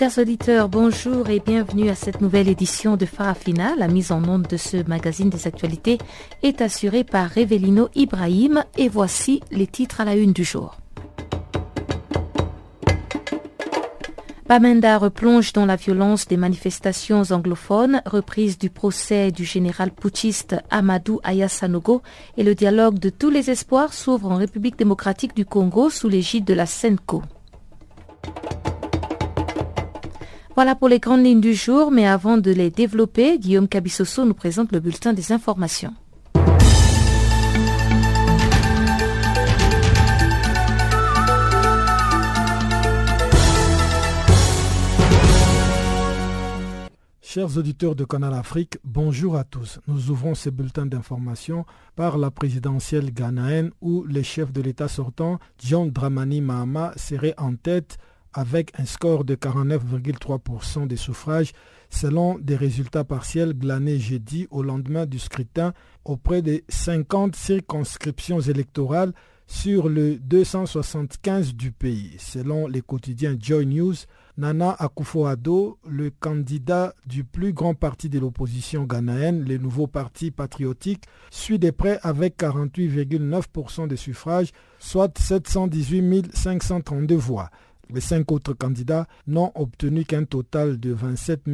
Chers auditeurs, bonjour et bienvenue à cette nouvelle édition de Farafina. La mise en onde de ce magazine des actualités est assurée par Revelino Ibrahim et voici les titres à la une du jour. Bamenda replonge dans la violence des manifestations anglophones, reprise du procès du général putschiste Amadou Ayasanogo et le dialogue de tous les espoirs s'ouvre en République démocratique du Congo sous l'égide de la SENCO. Voilà pour les grandes lignes du jour, mais avant de les développer, Guillaume Cabissoso nous présente le bulletin des informations. Chers auditeurs de Canal Afrique, bonjour à tous. Nous ouvrons ce bulletin d'information par la présidentielle ghanéenne où le chef de l'État sortant, John Dramani Mahama, serait en tête avec un score de 49,3% des suffrages selon des résultats partiels glanés jeudi au lendemain du scrutin auprès des 50 circonscriptions électorales sur le 275 du pays. Selon les quotidiens Joy News, Nana Akufo-Addo, le candidat du plus grand parti de l'opposition ghanéenne, le nouveau parti patriotique, suit de près avec 48,9% des suffrages, soit 718 532 voix. Les cinq autres candidats n'ont obtenu qu'un total de 27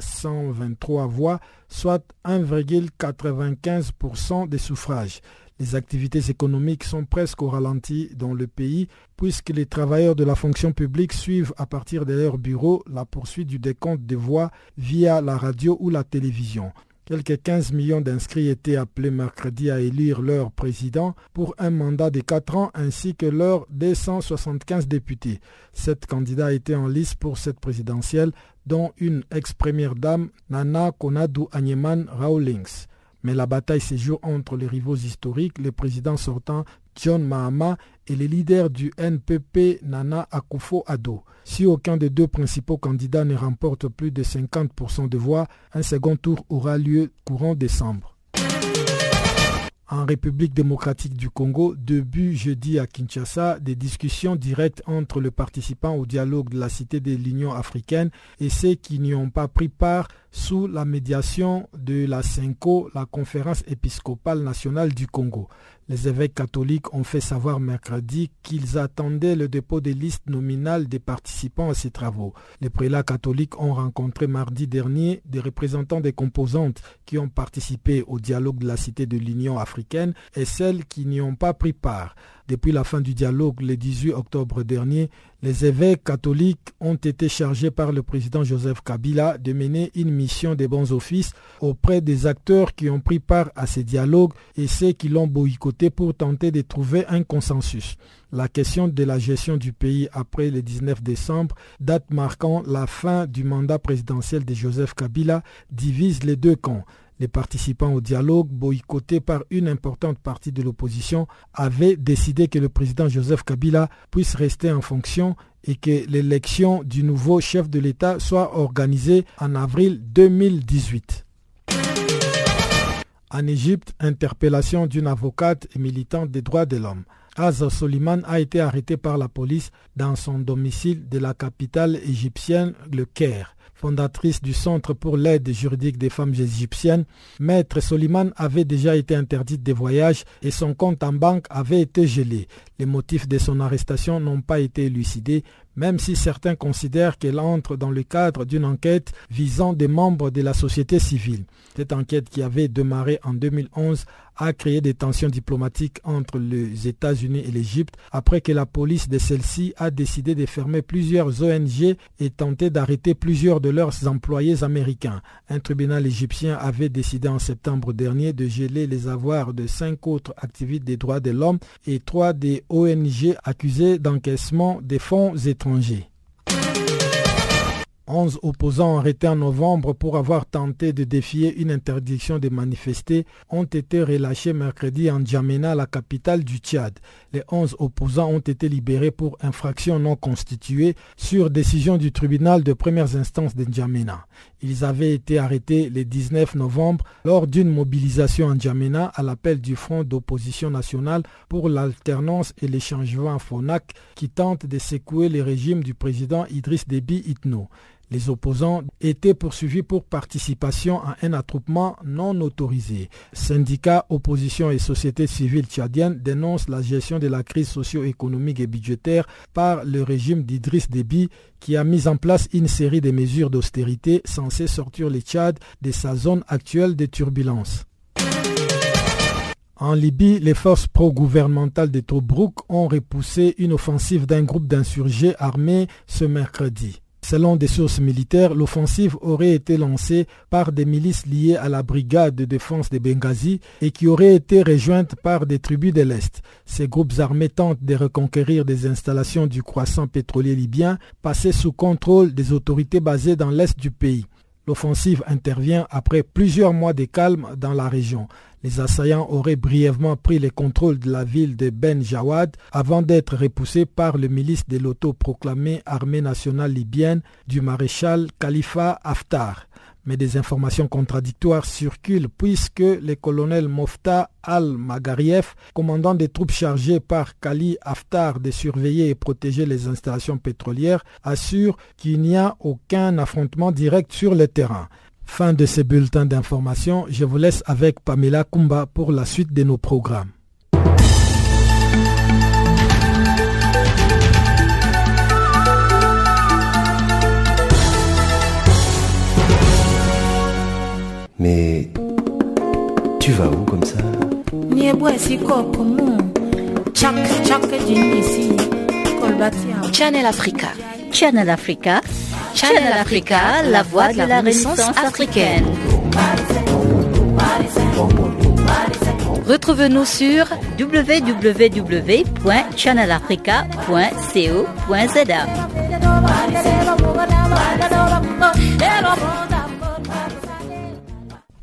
123 voix, soit 1,95% des suffrages. Les activités économiques sont presque au ralenti dans le pays puisque les travailleurs de la fonction publique suivent à partir de leur bureau la poursuite du décompte des voix via la radio ou la télévision. Quelques 15 millions d'inscrits étaient appelés mercredi à élire leur président pour un mandat de 4 ans ainsi que leurs 275 députés. Sept candidats étaient en liste pour cette présidentielle, dont une ex-première dame, Nana Konadu Anyeman Rawlings. Mais la bataille séjour entre les rivaux historiques, le président sortant John Mahama et les leaders du NPP Nana Akufo-Addo. Si aucun des deux principaux candidats ne remporte plus de 50% de voix, un second tour aura lieu courant décembre. En République démocratique du Congo, début jeudi à Kinshasa, des discussions directes entre les participants au dialogue de la Cité de l'Union africaine et ceux qui n'y ont pas pris part sous la médiation de la CENCO, la conférence épiscopale nationale du Congo. Les évêques catholiques ont fait savoir mercredi qu'ils attendaient le dépôt des listes nominales des participants à ces travaux. Les prélats catholiques ont rencontré mardi dernier des représentants des composantes qui ont participé au dialogue de la Cité de l'Union africaine et celles qui n'y ont pas pris part. Depuis la fin du dialogue le 18 octobre dernier, les évêques catholiques ont été chargés par le président Joseph Kabila de mener une mission des bons offices auprès des acteurs qui ont pris part à ces dialogues et ceux qui l'ont boycotté pour tenter de trouver un consensus. La question de la gestion du pays après le 19 décembre, date marquant la fin du mandat présidentiel de Joseph Kabila, divise les deux camps. Les participants au dialogue, boycottés par une importante partie de l'opposition, avaient décidé que le président Joseph Kabila puisse rester en fonction et que l'élection du nouveau chef de l'État soit organisée en avril 2018. En Égypte, interpellation d'une avocate et militante des droits de l'homme. Az Soliman a été arrêté par la police dans son domicile de la capitale égyptienne, le Caire fondatrice du Centre pour l'aide juridique des femmes égyptiennes, Maître Soliman avait déjà été interdite de voyage et son compte en banque avait été gelé. Les motifs de son arrestation n'ont pas été élucidés, même si certains considèrent qu'elle entre dans le cadre d'une enquête visant des membres de la société civile. Cette enquête qui avait démarré en 2011 a créé des tensions diplomatiques entre les États-Unis et l'Égypte après que la police de celle-ci a décidé de fermer plusieurs ONG et tenter d'arrêter plusieurs de leurs employés américains. Un tribunal égyptien avait décidé en septembre dernier de geler les avoirs de cinq autres activistes des droits de l'homme et trois des ONG accusées d'encaissement des fonds étrangers. 11 opposants arrêtés en novembre pour avoir tenté de défier une interdiction de manifester ont été relâchés mercredi en Djamena, la capitale du Tchad. Les 11 opposants ont été libérés pour infraction non constituée sur décision du tribunal de premières instances de Djamena. Ils avaient été arrêtés le 19 novembre lors d'une mobilisation en Djamena à l'appel du Front d'opposition nationale pour l'alternance et l'échangement FONAC qui tente de secouer le régime du président Idriss Déby Itno. Les opposants étaient poursuivis pour participation à un attroupement non autorisé. Syndicats, opposition et société civile tchadienne dénoncent la gestion de la crise socio-économique et budgétaire par le régime d'Idriss Déby qui a mis en place une série de mesures d'austérité censées sortir le Tchad de sa zone actuelle de turbulence. En Libye, les forces pro-gouvernementales de Tobruk ont repoussé une offensive d'un groupe d'insurgés armés ce mercredi. Selon des sources militaires, l'offensive aurait été lancée par des milices liées à la brigade de défense de Benghazi et qui aurait été rejointe par des tribus de l'Est. Ces groupes armés tentent de reconquérir des installations du croissant pétrolier libyen passées sous contrôle des autorités basées dans l'Est du pays. L'offensive intervient après plusieurs mois de calme dans la région. Les assaillants auraient brièvement pris le contrôle de la ville de Ben Jawad avant d'être repoussés par le milice de l'autoproclamée armée nationale libyenne du maréchal Khalifa Haftar mais des informations contradictoires circulent puisque le colonel Mofta al-Magariev, commandant des troupes chargées par Kali Haftar de surveiller et protéger les installations pétrolières, assure qu'il n'y a aucun affrontement direct sur le terrain. Fin de ce bulletin d'information, je vous laisse avec Pamela Kumba pour la suite de nos programmes. Mais tu vas où comme ça? Channel Africa. Channel Africa. Channel Africa, la voix de la Renaissance africaine. Retrouve-nous sur www.channelafrica.co.za.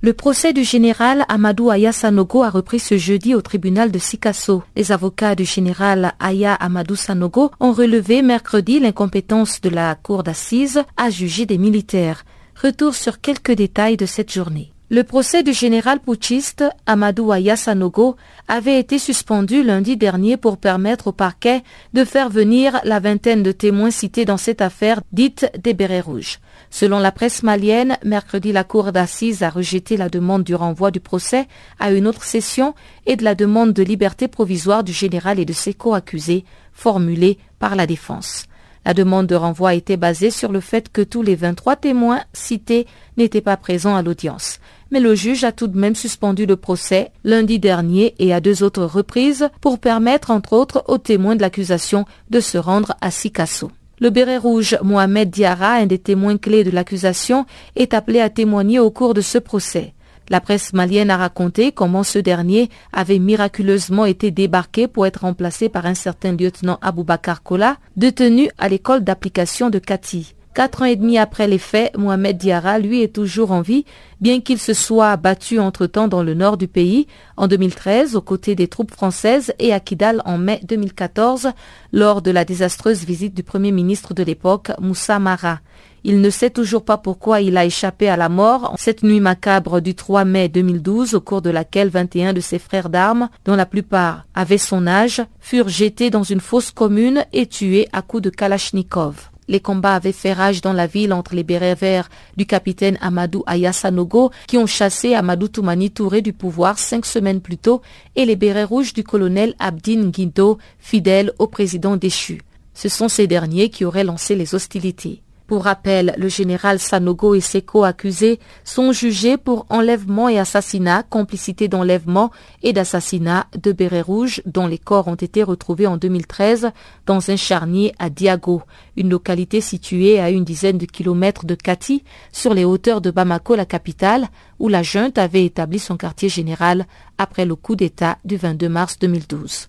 Le procès du général Amadou Aya Sanogo a repris ce jeudi au tribunal de Sikasso. Les avocats du général Aya Amadou Sanogo ont relevé mercredi l'incompétence de la cour d'assises à juger des militaires. Retour sur quelques détails de cette journée. Le procès du général putschiste Amadou Aya Sanogo avait été suspendu lundi dernier pour permettre au parquet de faire venir la vingtaine de témoins cités dans cette affaire dite des bérets rouges. Selon la presse malienne, mercredi, la cour d'assises a rejeté la demande du renvoi du procès à une autre session et de la demande de liberté provisoire du général et de ses co-accusés formulée par la défense. La demande de renvoi était basée sur le fait que tous les 23 témoins cités n'étaient pas présents à l'audience. Mais le juge a tout de même suspendu le procès lundi dernier et à deux autres reprises pour permettre entre autres aux témoins de l'accusation de se rendre à Sikasso. Le béret rouge Mohamed Diarra, un des témoins clés de l'accusation, est appelé à témoigner au cours de ce procès. La presse malienne a raconté comment ce dernier avait miraculeusement été débarqué pour être remplacé par un certain lieutenant Aboubakar Kola, détenu à l'école d'application de Kati. Quatre ans et demi après les faits, Mohamed Diarra, lui, est toujours en vie, bien qu'il se soit battu entre-temps dans le nord du pays, en 2013, aux côtés des troupes françaises, et à Kidal en mai 2014, lors de la désastreuse visite du premier ministre de l'époque, Moussa Mara. Il ne sait toujours pas pourquoi il a échappé à la mort cette nuit macabre du 3 mai 2012 au cours de laquelle 21 de ses frères d'armes, dont la plupart avaient son âge, furent jetés dans une fosse commune et tués à coups de Kalachnikov. Les combats avaient fait rage dans la ville entre les bérets verts du capitaine Amadou Ayasanogo qui ont chassé Amadou Toumani Touré du pouvoir cinq semaines plus tôt et les bérets rouges du colonel Abdin Guindo, fidèle au président déchu. Ce sont ces derniers qui auraient lancé les hostilités. Pour rappel, le général Sanogo et ses co-accusés sont jugés pour enlèvement et assassinat, complicité d'enlèvement et d'assassinat de bérets rouges dont les corps ont été retrouvés en 2013 dans un charnier à Diago, une localité située à une dizaine de kilomètres de Kati, sur les hauteurs de Bamako, la capitale, où la junte avait établi son quartier général après le coup d'État du 22 mars 2012.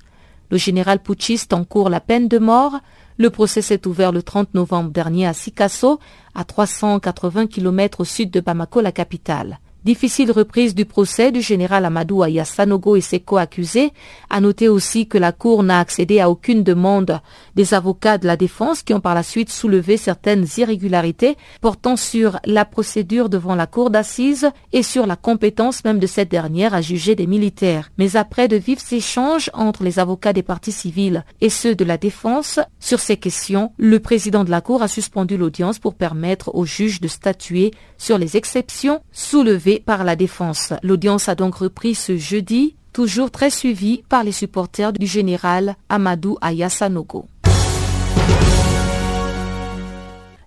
Le général putschiste encourt la peine de mort Le procès s'est ouvert le 30 novembre dernier à Sikasso, à 380 km au sud de Bamako, la capitale. Difficile reprise du procès du général Amadou Ayasanogo et ses co-accusés. A noter aussi que la Cour n'a accédé à aucune demande des avocats de la défense qui ont par la suite soulevé certaines irrégularités portant sur la procédure devant la Cour d'assises et sur la compétence même de cette dernière à juger des militaires. Mais après de vifs échanges entre les avocats des partis civils et ceux de la défense sur ces questions, le président de la Cour a suspendu l'audience pour permettre aux juges de statuer sur les exceptions soulevées par la défense. L'audience a donc repris ce jeudi, toujours très suivie par les supporters du général Amadou Ayasanogo.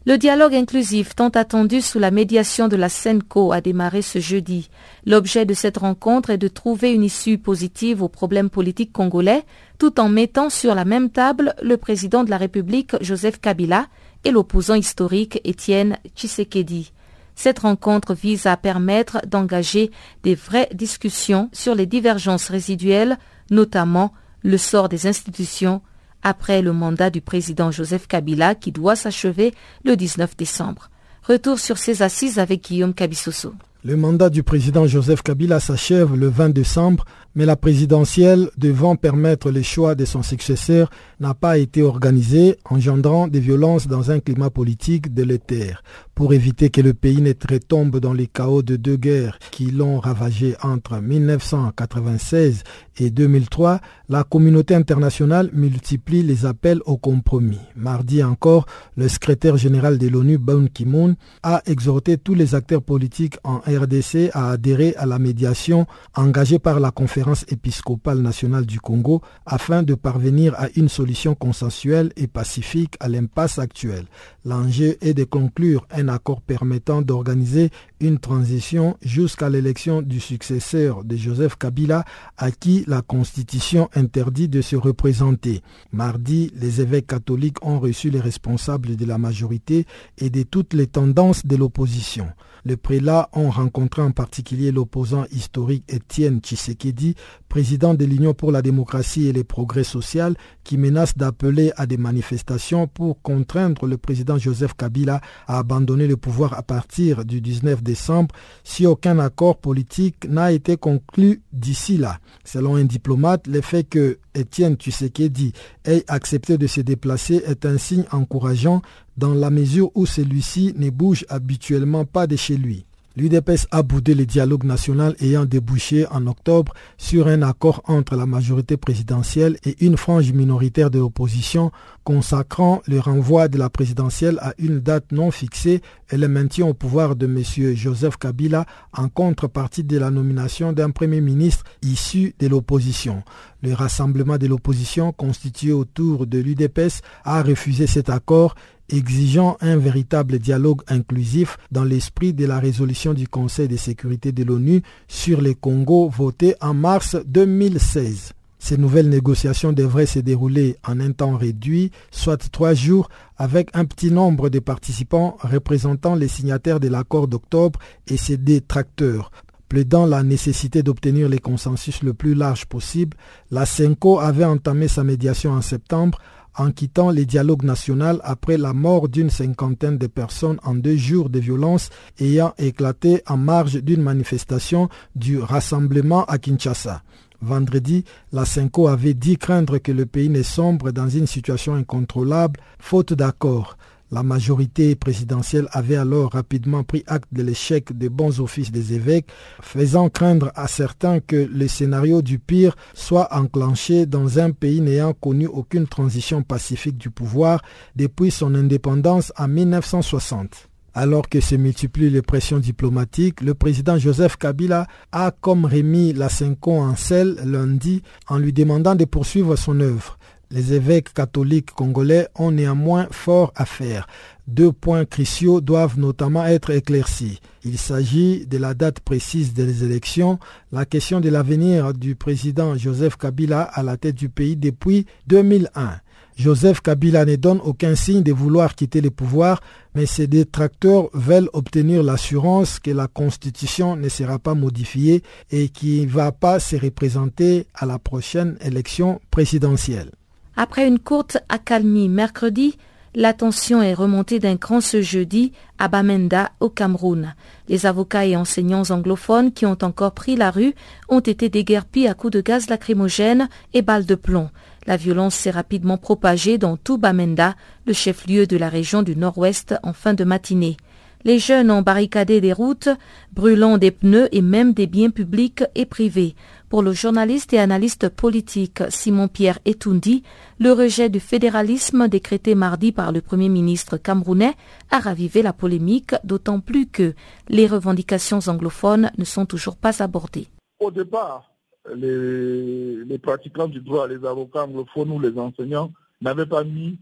Le dialogue inclusif tant attendu sous la médiation de la SENCO a démarré ce jeudi. L'objet de cette rencontre est de trouver une issue positive aux problèmes politiques congolais, tout en mettant sur la même table le président de la République Joseph Kabila et l'opposant historique Étienne Tshisekedi. Cette rencontre vise à permettre d'engager des vraies discussions sur les divergences résiduelles, notamment le sort des institutions après le mandat du président Joseph Kabila qui doit s'achever le 19 décembre. Retour sur ces assises avec Guillaume Kabissoso. Le mandat du président Joseph Kabila s'achève le 20 décembre, mais la présidentielle devant permettre le choix de son successeur n'a pas été organisée, engendrant des violences dans un climat politique délétère. Pour éviter que le pays ne retombe dans les chaos de deux guerres qui l'ont ravagé entre 1996 et 2003, la communauté internationale multiplie les appels au compromis. Mardi encore, le secrétaire général de l'ONU, Ban Ki-moon, a exhorté tous les acteurs politiques en RDC à adhérer à la médiation engagée par la conférence épiscopale nationale du Congo afin de parvenir à une solution consensuelle et pacifique à l'impasse actuelle. L'enjeu est de conclure un accord permettant d'organiser une transition jusqu'à l'élection du successeur de Joseph Kabila à qui la Constitution interdit de se représenter. Mardi, les évêques catholiques ont reçu les responsables de la majorité et de toutes les tendances de l'opposition. Les prélats ont rencontré en particulier l'opposant historique Étienne Tshisekedi, président de l'Union pour la démocratie et les progrès social, qui menace d'appeler à des manifestations pour contraindre le président Joseph Kabila à abandonner le pouvoir à partir du 19 décembre si aucun accord politique n'a été conclu d'ici là. Selon un diplomate, le fait que Étienne Tshisekedi ait accepté de se déplacer est un signe encourageant dans la mesure où celui-ci ne bouge habituellement pas de chez lui. L'UDPS a boudé le dialogue national ayant débouché en octobre sur un accord entre la majorité présidentielle et une frange minoritaire de l'opposition consacrant le renvoi de la présidentielle à une date non fixée et le maintien au pouvoir de M. Joseph Kabila en contrepartie de la nomination d'un Premier ministre issu de l'opposition. Le rassemblement de l'opposition constitué autour de l'UDPS a refusé cet accord exigeant un véritable dialogue inclusif dans l'esprit de la résolution du Conseil de sécurité de l'ONU sur les Congo votée en mars 2016. Ces nouvelles négociations devraient se dérouler en un temps réduit, soit trois jours, avec un petit nombre de participants représentant les signataires de l'accord d'octobre et ses détracteurs. Plaidant la nécessité d'obtenir les consensus le plus large possible, la CENCO avait entamé sa médiation en septembre en quittant les dialogues nationaux après la mort d'une cinquantaine de personnes en deux jours de violence ayant éclaté en marge d'une manifestation du rassemblement à Kinshasa. Vendredi, la CENCO avait dit craindre que le pays ne sombre dans une situation incontrôlable, faute d'accord. La majorité présidentielle avait alors rapidement pris acte de l'échec des bons offices des évêques, faisant craindre à certains que le scénario du pire soit enclenché dans un pays n'ayant connu aucune transition pacifique du pouvoir depuis son indépendance en 1960. Alors que se multiplient les pressions diplomatiques, le président Joseph Kabila a comme remis la Cinco en selle lundi en lui demandant de poursuivre son œuvre. Les évêques catholiques congolais ont néanmoins fort à faire. Deux points cruciaux doivent notamment être éclaircis. Il s'agit de la date précise des élections, la question de l'avenir du président Joseph Kabila à la tête du pays depuis 2001. Joseph Kabila ne donne aucun signe de vouloir quitter le pouvoir, mais ses détracteurs veulent obtenir l'assurance que la Constitution ne sera pas modifiée et qu'il ne va pas se représenter à la prochaine élection présidentielle. Après une courte accalmie mercredi, la tension est remontée d'un cran ce jeudi à Bamenda, au Cameroun. Les avocats et enseignants anglophones qui ont encore pris la rue ont été déguerpis à coups de gaz lacrymogène et balles de plomb. La violence s'est rapidement propagée dans tout Bamenda, le chef-lieu de la région du nord-ouest, en fin de matinée. Les jeunes ont barricadé des routes, brûlant des pneus et même des biens publics et privés. Pour le journaliste et analyste politique Simon-Pierre Etoundi, le rejet du fédéralisme décrété mardi par le Premier ministre camerounais a ravivé la polémique, d'autant plus que les revendications anglophones ne sont toujours pas abordées. Au départ, les, pratiquants du droit, les avocats anglophones ou les enseignants n'avaient pas mis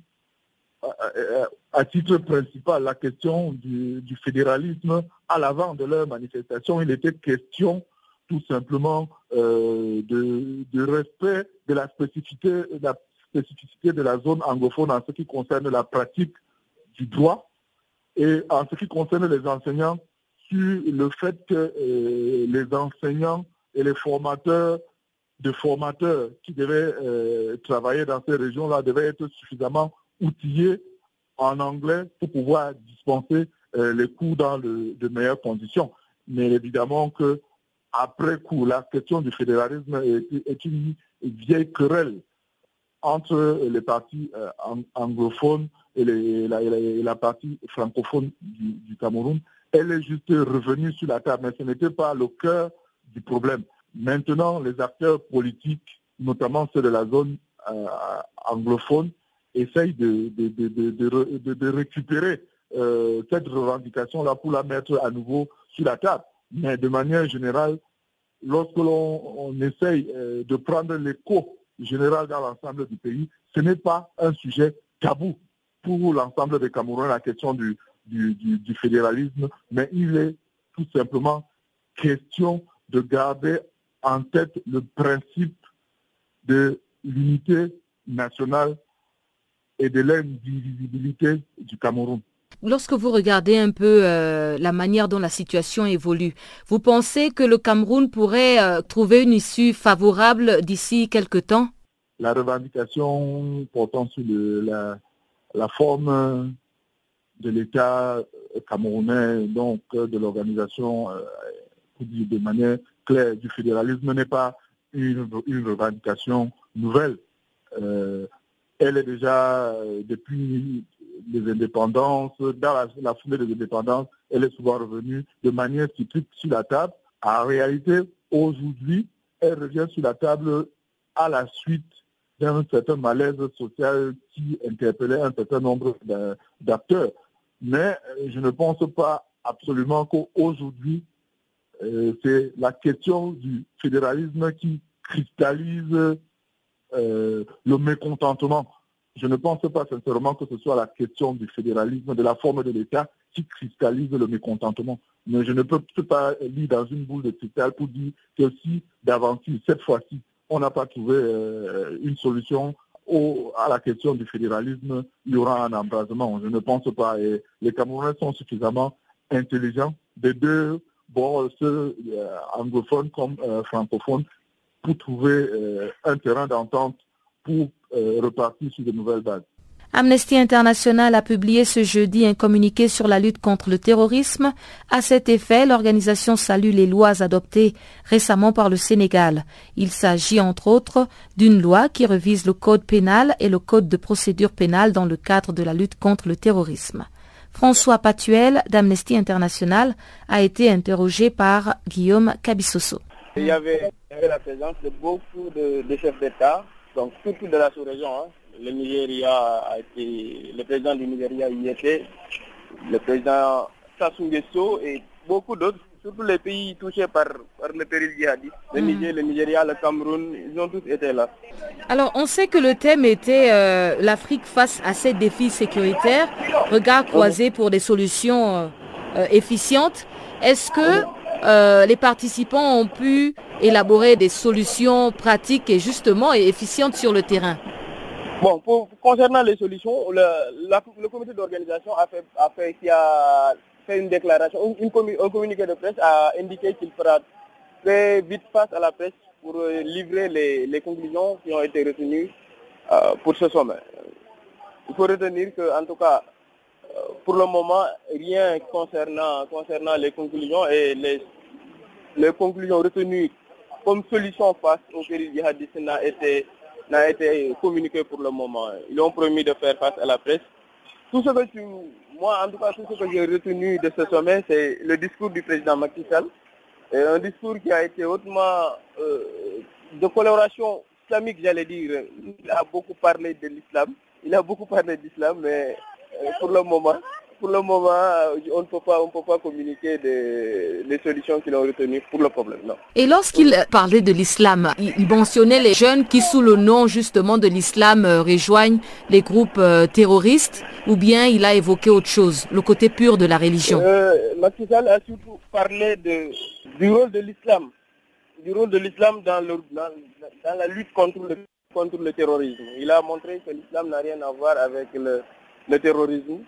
à, titre principal la question du, du fédéralisme à l'avant de leur manifestation. Il était question tout simplement euh, de, respect de la spécificité, de la spécificité de la zone anglophone en ce qui concerne la pratique du droit et en ce qui concerne les enseignants sur le fait que euh, les enseignants et les formateurs de formateurs qui devaient euh, travailler dans ces régions-là devaient être suffisamment outillés en anglais pour pouvoir dispenser les cours dans de meilleures conditions. Mais évidemment que après coup, la question du fédéralisme est, une vieille querelle entre les partis euh, anglophones et, la, partie francophone du, Cameroun. Elle est juste revenue sur la table, mais ce n'était pas le cœur du problème. Maintenant, les acteurs politiques, notamment ceux de la zone euh, anglophone, essayent de, récupérer euh, cette revendication-là pour la mettre à nouveau sur la table. Mais de manière générale, lorsque l'on essaye euh, de prendre l'écho général dans l'ensemble du pays, ce n'est pas un sujet tabou pour l'ensemble des Camerounais, la question du, du, fédéralisme, mais il est tout simplement question de garder en tête le principe de l'unité nationale et de l'indivisibilité du Cameroun. Lorsque vous regardez un peu euh, la manière dont la situation évolue, vous pensez que le Cameroun pourrait euh, trouver une issue favorable d'ici quelques temps? La revendication portant sur la, forme de l'État camerounais, donc de l'organisation, euh, de manière claire, du fédéralisme n'est pas une, une, revendication nouvelle. elle est déjà depuis des indépendances, dans la, foulée des indépendances, elle est souvent revenue de manière cyclique sur la table. En réalité, aujourd'hui, elle revient sur la table à la suite d'un certain malaise social qui interpellait un certain nombre d'acteurs. Mais euh, je ne pense pas absolument qu'aujourd'hui, euh, c'est la question du fédéralisme qui cristallise euh, le mécontentement je ne pense pas sincèrement que ce soit la question du fédéralisme, de la forme de l'État qui cristallise le mécontentement. Mais je ne peux pas lire dans une boule de cristal pour dire que si d'aventure, cette fois-ci, on n'a pas trouvé euh, une solution à la question du fédéralisme, il y aura un embrasement. Je ne pense pas. Et les Camerounais sont suffisamment intelligents des deux bords, ceux euh, anglophones comme euh, francophones, pour trouver un terrain d'entente pour euh, repartir sur de nouvelles bases. Amnesty International a publié ce jeudi un communiqué sur la lutte contre le terrorisme. À cet effet, l'organisation salue les lois adoptées récemment par le Sénégal. Il s'agit entre autres d'une loi qui revise le code pénal et le code de procédure pénale dans le cadre de la lutte contre le terrorisme. François Patuel d'Amnesty International a été interrogé par Guillaume Cabissoso. Il y avait, la présence de beaucoup de chefs d'État donc tout de la sous-région. Hein. Le Nigeria a été, le président du Nigeria y était, le président Sassou Nguesso et beaucoup d'autres, surtout les pays touchés par, le péril djihadiste. Le mm. Niger, le Nigeria, le Cameroun, ils ont tous été là. Alors on sait que le thème était euh, l'Afrique face à ses défis sécuritaires, regard croisé pour des solutions euh, euh, efficientes. Est-ce que euh, les participants ont pu élaborer des solutions pratiques et justement et efficientes sur le terrain Bon, concernant les solutions, le, comité d'organisation a fait, a fait, a fait une déclaration, une, un communiqué de presse a indiqué qu'il fera très vite face à la presse pour euh, livrer les, conclusions qui ont été retenues pour ce sommet. Il faut retenir que, en tout cas, pour le moment, rien concernant, concernant les conclusions et les, les conclusions retenues comme solution face au péril djihadiste n'a été, n'a été communiqué pour le moment. Ils ont promis de faire face à la presse. Tout ce que tu, moi, en tout cas, tout ce que j'ai retenu de ce sommet, c'est le discours du président Macky Sall. Un discours qui a été hautement euh, de coloration islamique, j'allais dire. Il a beaucoup parlé de l'islam. Il a beaucoup parlé d'islam, mais pour le moment, pour le moment, on ne peut pas, on peut pas communiquer des, les solutions qu'ils ont retenues pour le problème. Non. Et lorsqu'il parlait de l'islam, il mentionnait les jeunes qui, sous le nom justement de l'islam, rejoignent les groupes terroristes, ou bien il a évoqué autre chose, le côté pur de la religion. Euh, a surtout parlé de, du rôle de l'islam, du rôle de l'islam dans, dans la lutte contre le, contre le terrorisme. Il a montré que l'islam n'a rien à voir avec le, le terrorisme.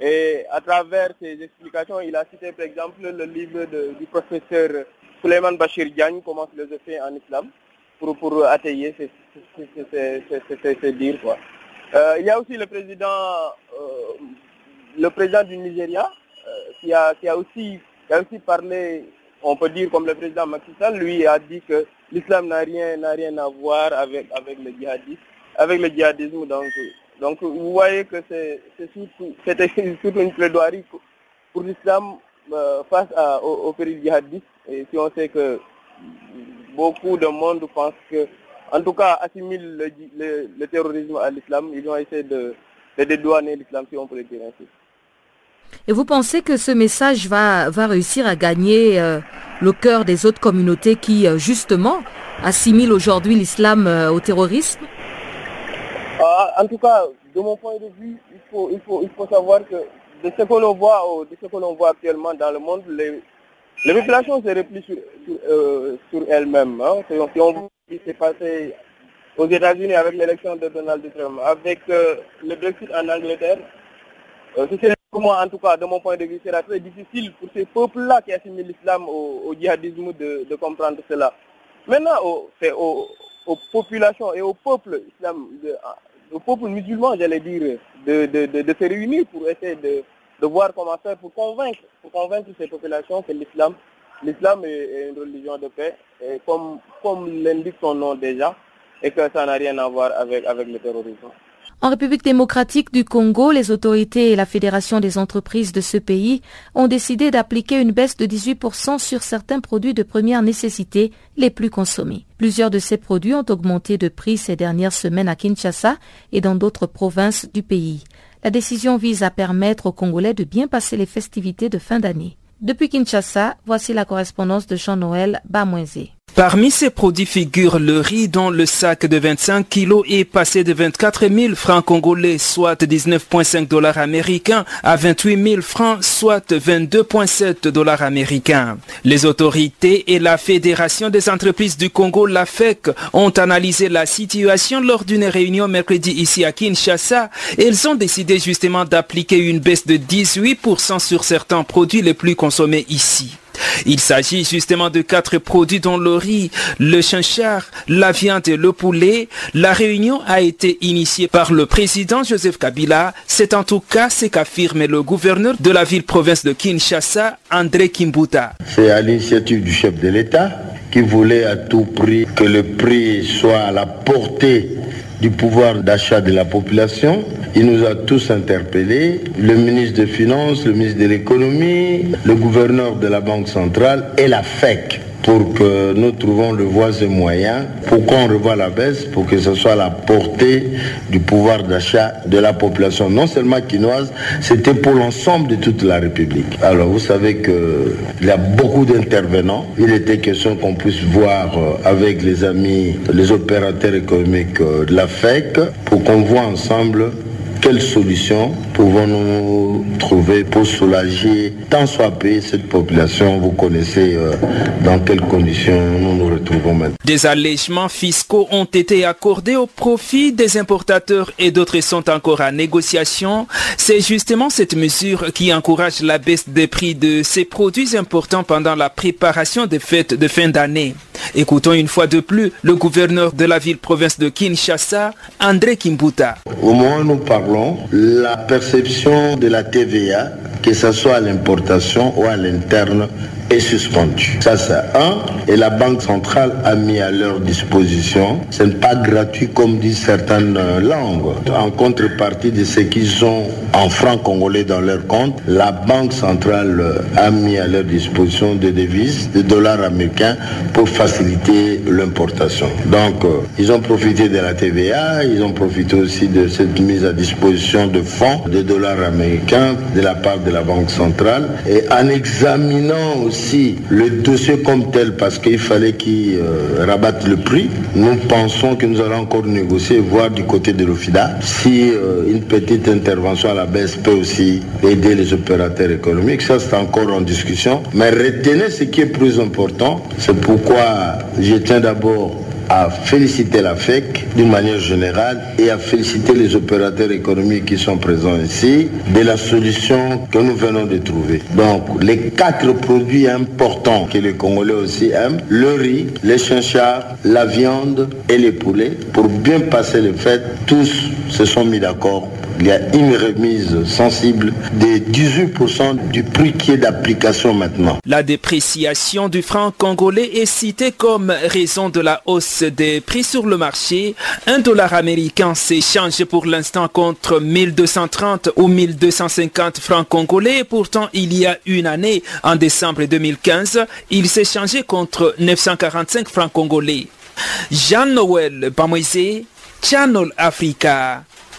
Et à travers ses explications, il a cité par exemple le livre du professeur Suleiman Bachir Diagne, Comment philosopher en islam, pour, pour ces, dires. Euh, il y a aussi le président, euh, le président du Nigeria, euh, qui, a, qui, a aussi, qui a aussi parlé, on peut dire comme le président Macky Sall, lui a dit que l'islam n'a rien, rien à voir avec, avec le djihadisme, avec le djihadisme. Donc, donc vous voyez que c'est surtout, une plaidoirie pour l'islam euh, face à, au, au péril djihadiste. Et si on sait que beaucoup de monde pense que, en tout cas, assimile le, terrorisme à l'islam, ils ont essayé de, dédouaner l'islam, si on peut le dire ainsi. Et vous pensez que ce message va, va réussir à gagner euh, le cœur des autres communautés qui, euh, justement, assimilent aujourd'hui l'islam au terrorisme? Ah, En tout cas, de mon point de vue, il faut, il faut, il faut savoir que de ce que l'on voit, de ce que l'on voit actuellement dans le monde, les, les populations se replient sur, sur, euh, sur elles-mêmes. Hein. Si on, voit ce qui s'est passé aux États-Unis avec l'élection de Donald Trump, avec euh, le Brexit en Angleterre, euh, pour moi, en tout cas, de mon point de vue, c'est très difficile pour ces peuples-là qui assimilent l'islam au, au, djihadisme de, de, comprendre cela. Maintenant, c'est aux, aux, populations et aux peuples, islam, de, aux peuples musulmans, j'allais dire, de, de, de, se réunir pour essayer de, de voir comment faire pour convaincre, pour convaincre ces populations que l'islam, l'islam est, est, une religion de paix, et comme, comme l'indique son nom déjà, et que ça n'a rien à voir avec, avec le terrorisme. En République démocratique du Congo, les autorités et la Fédération des entreprises de ce pays ont décidé d'appliquer une baisse de 18% sur certains produits de première nécessité les plus consommés. Plusieurs de ces produits ont augmenté de prix ces dernières semaines à Kinshasa et dans d'autres provinces du pays. La décision vise à permettre aux Congolais de bien passer les festivités de fin d'année. Depuis Kinshasa, voici la correspondance de Jean-Noël Bamoisé. Parmi ces produits figure le riz dont le sac de 25 kilos est passé de 24 000 francs congolais, soit 19,5 dollars américains, à 28 000 francs, soit 22,7 dollars américains. Les autorités et la Fédération des entreprises du Congo, la FEC, ont analysé la situation lors d'une réunion mercredi ici à Kinshasa ils ont décidé justement d'appliquer une baisse de 18% sur certains produits les plus consommés ici. Il s'agit justement de quatre produits dont le riz, le chinchard, la viande et le poulet. La réunion a été initiée par le président Joseph Kabila. C'est en tout cas ce qu'affirme le gouverneur de la ville-province de Kinshasa, André Kimbuta. C'est à l'initiative du chef de l'État qui voulait à tout prix que le prix soit à la portée du pouvoir d'achat de la population. Il nous a tous interpellés, le ministre des Finances, le ministre de l'Économie, le gouverneur de la Banque centrale et la FEC pour que nous trouvons le voies et moyens pour qu'on revoie la baisse, pour que ce soit la portée du pouvoir d'achat de la population, non seulement quinoise, c'était pour l'ensemble de toute la République. Alors vous savez qu'il y a beaucoup d'intervenants. Il était question qu'on puisse voir avec les amis, les opérateurs économiques de la FEC, pour qu'on voit ensemble quelles solutions pouvons-nous trouver pour soulager tant soit peu cette population? Vous connaissez euh, dans quelles conditions nous nous retrouvons maintenant. Des allègements fiscaux ont été accordés au profit des importateurs et d'autres sont encore à négociation. C'est justement cette mesure qui encourage la baisse des prix de ces produits importants pendant la préparation des fêtes de fin d'année. Écoutons une fois de plus le gouverneur de la ville-province de Kinshasa, André Kimbuta. Au où nous parlons, la perception de la TVA, que ce soit à l'importation ou à l'interne, est suspendu. Ça, c'est un. Et la Banque centrale a mis à leur disposition, ce n'est pas gratuit comme disent certaines euh, langues. En contrepartie de ce qu'ils ont en francs congolais dans leur compte, la Banque centrale euh, a mis à leur disposition des devises, des dollars américains pour faciliter l'importation. Donc, euh, ils ont profité de la TVA, ils ont profité aussi de cette mise à disposition de fonds, de dollars américains de la part de la Banque centrale. Et en examinant aussi le dossier comme tel parce qu'il fallait qu'il euh, rabatte le prix. Nous pensons que nous allons encore négocier, voir du côté de l'OFIDA si euh, une petite intervention à la baisse peut aussi aider les opérateurs économiques. Ça, c'est encore en discussion. Mais retenez ce qui est plus important. C'est pourquoi je tiens d'abord à féliciter la FEC d'une manière générale et à féliciter les opérateurs économiques qui sont présents ici de la solution que nous venons de trouver. Donc, les quatre produits importants que les Congolais aussi aiment, le riz, les chinchards, la viande et les poulets, pour bien passer les fêtes, tous se sont mis d'accord il y a une remise sensible de 18% du prix qui est d'application maintenant. La dépréciation du franc congolais est citée comme raison de la hausse des prix sur le marché. Un dollar américain s'échange pour l'instant contre 1230 ou 1250 francs congolais. Pourtant, il y a une année, en décembre 2015, il s'échangeait contre 945 francs congolais. Jean-Noël Bamoisé, Channel Africa.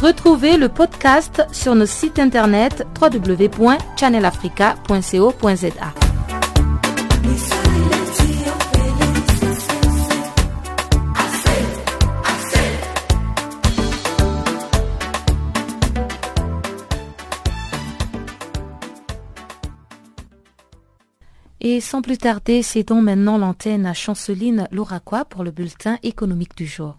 Retrouvez le podcast sur nos sites internet www.channelafrica.co.za. Et sans plus tarder, cédons maintenant l'antenne à Chanceline Louraquois pour le bulletin économique du jour.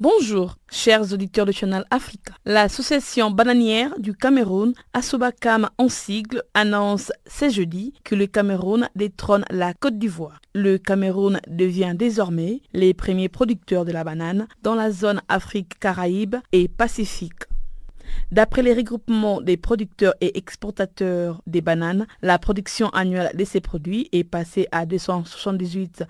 Bonjour, chers auditeurs de Channel Africa. L'association bananière du Cameroun, Asobakam en sigle, annonce ce jeudi que le Cameroun détrône la Côte d'Ivoire. Le Cameroun devient désormais les premiers producteurs de la banane dans la zone Afrique-Caraïbes et Pacifique. D'après les regroupements des producteurs et exportateurs des bananes, la production annuelle de ces produits est passée à 278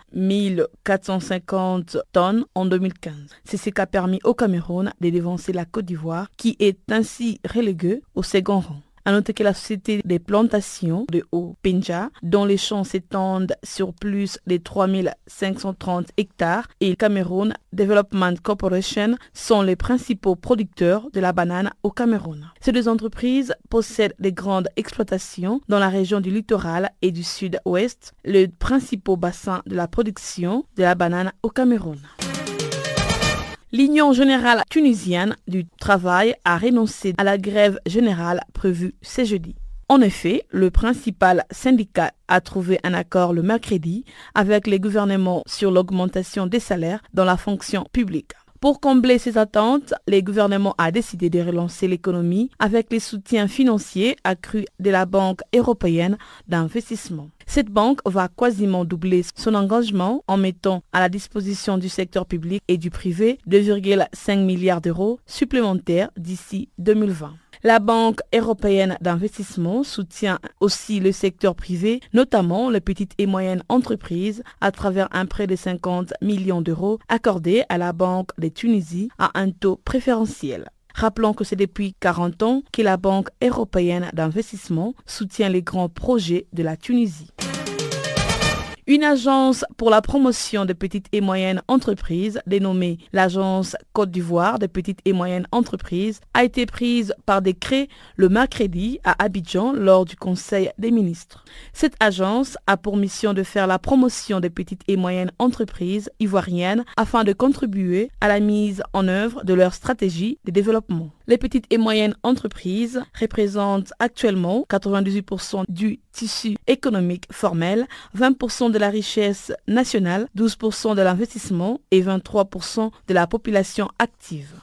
450 tonnes en 2015. C'est ce qui a permis au Cameroun de dévancer la Côte d'Ivoire qui est ainsi reléguée au second rang. À noter que la société des plantations de Haut-Penja, dont les champs s'étendent sur plus de 3530 hectares, et Cameroun Development Corporation sont les principaux producteurs de la banane au Cameroun. Ces deux entreprises possèdent des grandes exploitations dans la région du littoral et du sud-ouest, le principal bassin de la production de la banane au Cameroun. L'Union générale tunisienne du travail a renoncé à la grève générale prévue ce jeudi. En effet, le principal syndicat a trouvé un accord le mercredi avec les gouvernements sur l'augmentation des salaires dans la fonction publique. Pour combler ces attentes, le gouvernement a décidé de relancer l'économie avec les soutiens financiers accrus de la Banque européenne d'investissement. Cette banque va quasiment doubler son engagement en mettant à la disposition du secteur public et du privé 2,5 milliards d'euros supplémentaires d'ici 2020. La Banque européenne d'investissement soutient aussi le secteur privé, notamment les petites et moyennes entreprises, à travers un prêt de 50 millions d'euros accordé à la Banque de Tunisie à un taux préférentiel. Rappelons que c'est depuis 40 ans que la Banque européenne d'investissement soutient les grands projets de la Tunisie. Une agence pour la promotion des petites et moyennes entreprises, dénommée l'Agence Côte d'Ivoire des petites et moyennes entreprises, a été prise par décret le mercredi à Abidjan lors du Conseil des ministres. Cette agence a pour mission de faire la promotion des petites et moyennes entreprises ivoiriennes afin de contribuer à la mise en œuvre de leur stratégie de développement. Les petites et moyennes entreprises représentent actuellement 98% du tissu économique formel, 20% de la richesse nationale, 12% de l'investissement et 23% de la population active.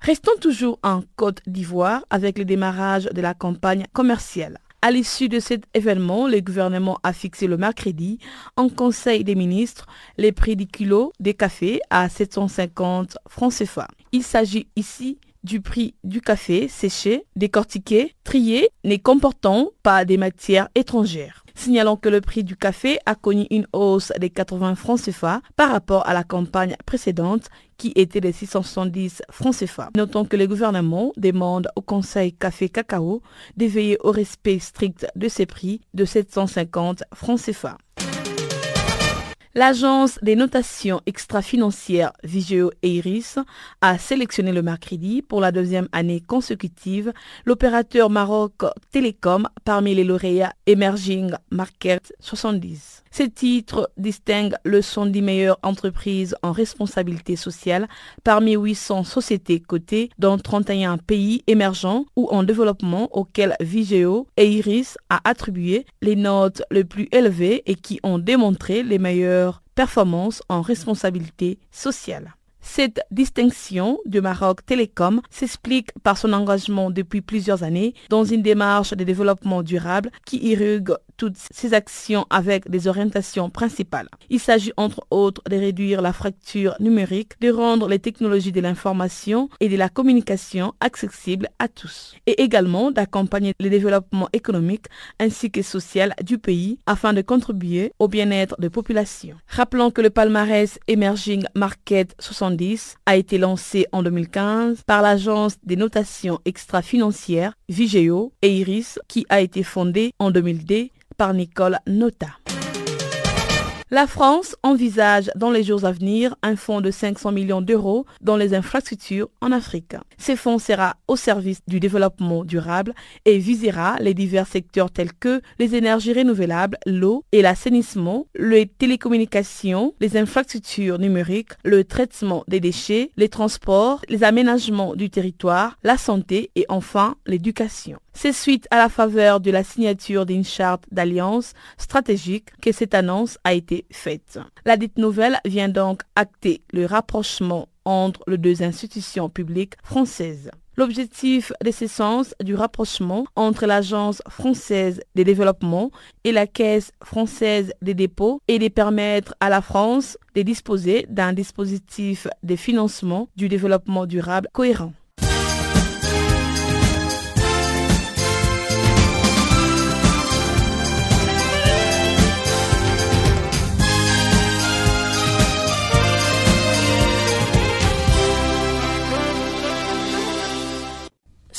Restons toujours en Côte d'Ivoire avec le démarrage de la campagne commerciale. À l'issue de cet événement, le gouvernement a fixé le mercredi en Conseil des ministres les prix du kilo des cafés à 750 francs CFA. Il s'agit ici du prix du café séché, décortiqué, trié, ne comportant pas des matières étrangères. Signalons que le prix du café a connu une hausse de 80 francs CFA par rapport à la campagne précédente qui était de 670 francs CFA. Notons que le gouvernement demande au Conseil Café Cacao de veiller au respect strict de ces prix de 750 francs CFA. L'agence des notations extra-financières Vigeo et Iris a sélectionné le mercredi pour la deuxième année consécutive l'opérateur Maroc Télécom parmi les lauréats Emerging Market 70. Ces titres distinguent le 110 meilleures entreprises en responsabilité sociale parmi 800 sociétés cotées dans 31 pays émergents ou en développement auxquels Vigeo et Iris a attribué les notes les plus élevées et qui ont démontré les meilleures performances en responsabilité sociale. Cette distinction du Maroc Télécom s'explique par son engagement depuis plusieurs années dans une démarche de développement durable qui irrigue toutes ces actions avec des orientations principales. Il s'agit entre autres de réduire la fracture numérique, de rendre les technologies de l'information et de la communication accessibles à tous, et également d'accompagner le développement économique ainsi que social du pays afin de contribuer au bien-être des populations. Rappelons que le palmarès Emerging Market 70 a été lancé en 2015 par l'agence des notations extra-financières Vigeo et Iris qui a été fondée en 2002 par Nicole Nota. La France envisage dans les jours à venir un fonds de 500 millions d'euros dans les infrastructures en Afrique. Ce fonds sera au service du développement durable et visera les divers secteurs tels que les énergies renouvelables, l'eau et l'assainissement, les télécommunications, les infrastructures numériques, le traitement des déchets, les transports, les aménagements du territoire, la santé et enfin l'éducation. C'est suite à la faveur de la signature d'une charte d'alliance stratégique que cette annonce a été faite. La dite nouvelle vient donc acter le rapprochement entre les deux institutions publiques françaises. L'objectif de ce sens du rapprochement entre l'Agence française de développement et la Caisse française des dépôts est de permettre à la France de disposer d'un dispositif de financement du développement durable cohérent.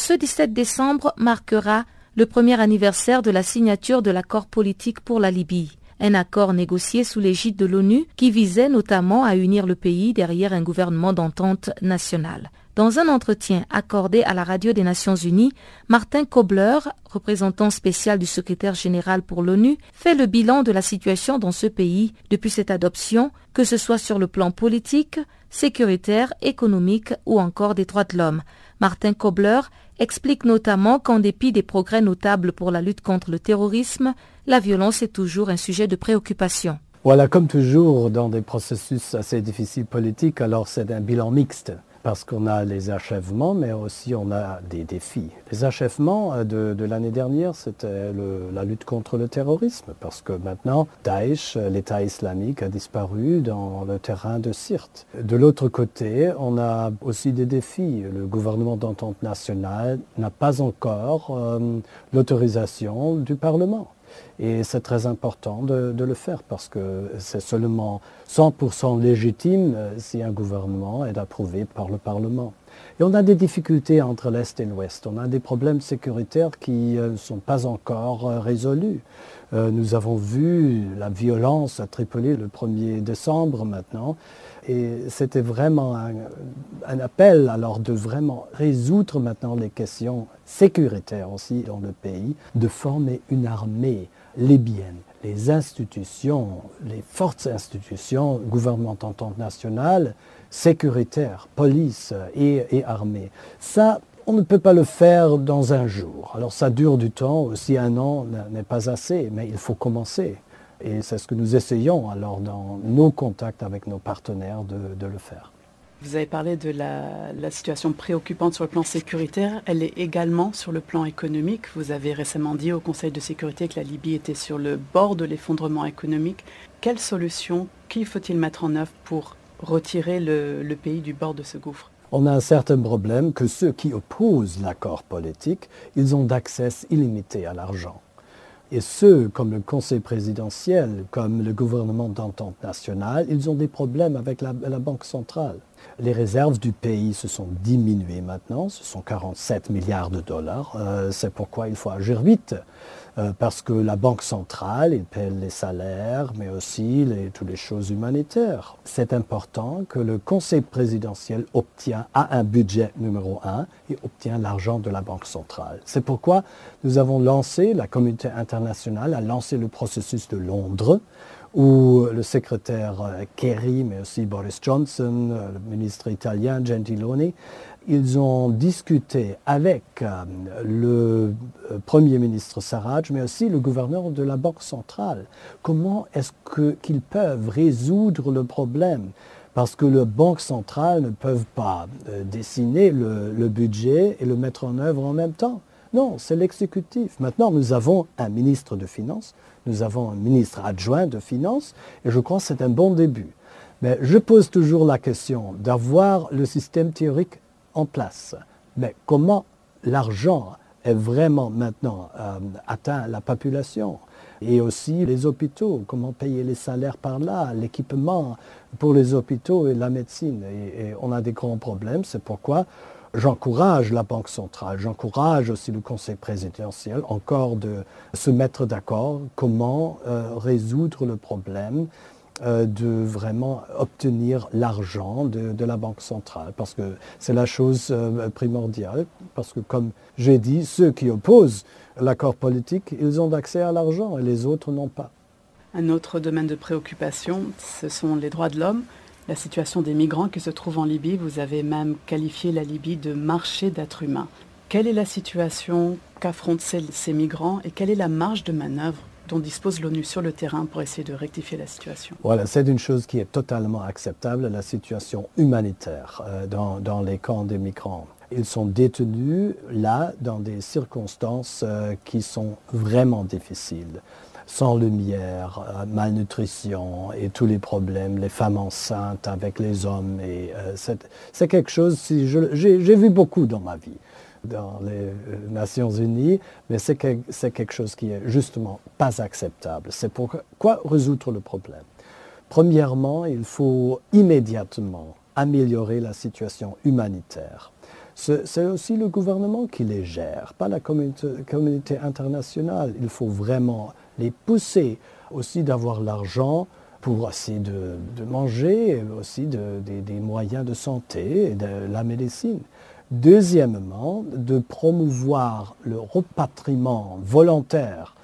Ce 17 décembre marquera le premier anniversaire de la signature de l'accord politique pour la Libye, un accord négocié sous l'égide de l'ONU qui visait notamment à unir le pays derrière un gouvernement d'entente nationale. Dans un entretien accordé à la radio des Nations Unies, Martin Kobler, représentant spécial du secrétaire général pour l'ONU, fait le bilan de la situation dans ce pays depuis cette adoption, que ce soit sur le plan politique, sécuritaire, économique ou encore des droits de l'homme. Martin Kobler explique notamment qu'en dépit des progrès notables pour la lutte contre le terrorisme, la violence est toujours un sujet de préoccupation. Voilà, comme toujours dans des processus assez difficiles politiques, alors c'est un bilan mixte. Parce qu'on a les achèvements, mais aussi on a des défis. Les achèvements euh, de, l'année dernière, c'était la lutte contre le terrorisme, parce que maintenant, Daesh, euh, l'État islamique, a disparu dans le terrain de Sirte. De l'autre côté, on a aussi des défis. Le gouvernement d'entente nationale n'a pas encore euh, l'autorisation du Parlement. Et c'est très important de, le faire parce que c'est seulement 100% légitime euh, si un gouvernement est approuvé par le Parlement. Et on a des difficultés entre l'Est et l'Ouest. On a des problèmes sécuritaires qui euh, ne sont pas encore euh, résolus. nous avons vu la violence à Tripoli le 1er décembre maintenant. Et c'était vraiment un, appel alors de vraiment résoudre maintenant les questions sécuritaires aussi dans le pays, de former une armée libyennes, les institutions, les fortes institutions gouvernementales nationales, sécuritaires, police et, et armée. Ça, on ne peut pas le faire dans un jour. Alors ça dure du temps, aussi un an n'est pas assez, mais il faut commencer. Et c'est ce que nous essayons alors dans nos contacts avec nos partenaires de le faire. Vous avez parlé de la, situation préoccupante sur le plan sécuritaire. Elle est également sur le plan économique. Vous avez récemment dit au Conseil de sécurité que la Libye était sur le bord de l'effondrement économique. Quelle solution, qui faut-il mettre en œuvre pour retirer le, le pays du bord de ce gouffre? On a un certain problème que ceux qui opposent l'accord politique, ils ont d'accès illimité à l'argent. Et ceux comme le Conseil présidentiel, comme le gouvernement d'entente nationale, ils ont des problèmes avec la, Banque centrale. Les réserves du pays se sont diminuées maintenant, ce sont 47 milliards de dollars. Euh, c'est pourquoi il faut agir vite, euh, parce que la Banque centrale, il paie les salaires, mais aussi toutes les choses humanitaires. C'est important que le Conseil présidentiel obtient à un budget numéro un et obtient l'argent de la Banque centrale. C'est pourquoi nous avons lancé, la communauté internationale a lancé le processus de Londres, où le secrétaire euh, Kerry, mais aussi Boris Johnson, euh, le ministre italien Gentiloni, ils ont discuté avec euh, le Premier ministre Sarraj, mais aussi le gouverneur de la Banque centrale, comment est-ce qu'ils peuvent résoudre le problème? Parce que les banques centrales ne peuvent pas dessiner le budget et le mettre en œuvre en même temps. Non, c'est l'exécutif. Maintenant, nous avons un ministre de Finances, nous avons un ministre adjoint de Finances, et je crois que c'est un bon début. Mais je pose toujours la question d'avoir le système théorique place. Mais comment l'argent est vraiment maintenant euh, atteint la population? Et aussi les hôpitaux, comment payer les salaires par là, l'équipement pour les hôpitaux et la médecine. et on a des grands problèmes, c'est pourquoi J'encourage la Banque centrale, j'encourage aussi le Conseil présidentiel encore de se mettre d'accord comment euh, résoudre le problème euh, de vraiment obtenir l'argent de, la Banque centrale, parce que c'est la chose euh, primordiale, parce que comme j'ai dit, ceux qui opposent l'accord politique, ils ont accès à l'argent et les autres n'ont pas. Un autre domaine de préoccupation, ce sont les droits de l'homme la situation des migrants qui se trouvent en Libye. Vous avez même qualifié la Libye de marché d'êtres humains. Quelle est la situation qu'affrontent ces, migrants et quelle est la marge de manœuvre dont dispose l'ONU sur le terrain pour essayer de rectifier la situation Voilà, c'est une chose qui est totalement acceptable, la situation humanitaire euh, dans, les camps des migrants. Ils sont détenus là dans des circonstances euh, qui sont vraiment difficiles sans lumière, euh, malnutrition et tous les problèmes, les femmes enceintes avec les hommes. C'est quelque chose, si j'ai vu beaucoup dans ma vie, dans les euh, Nations Unies, mais c'est quelque chose qui est justement pas acceptable. C'est pourquoi résoudre le problème? Premièrement, il faut immédiatement améliorer la situation humanitaire. C'est aussi le gouvernement qui les gère, pas la communauté, internationale. Il faut vraiment les pousser aussi d'avoir l'argent pour essayer de, manger, aussi des moyens de santé et de la médecine. Deuxièmement, de promouvoir le repatriement volontaire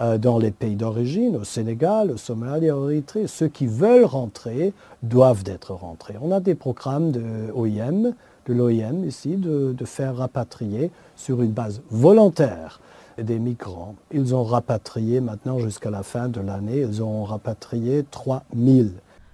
euh, dans les pays d'origine, au Sénégal, au Somalie, au Érythrée. Ceux qui veulent rentrer doivent être rentrés. On a des programmes de OIM, de l'OIM ici, de, de faire rapatrier sur une base volontaire des migrants. Ils ont rapatrié maintenant jusqu'à la fin de l'année, ils ont rapatrié 3000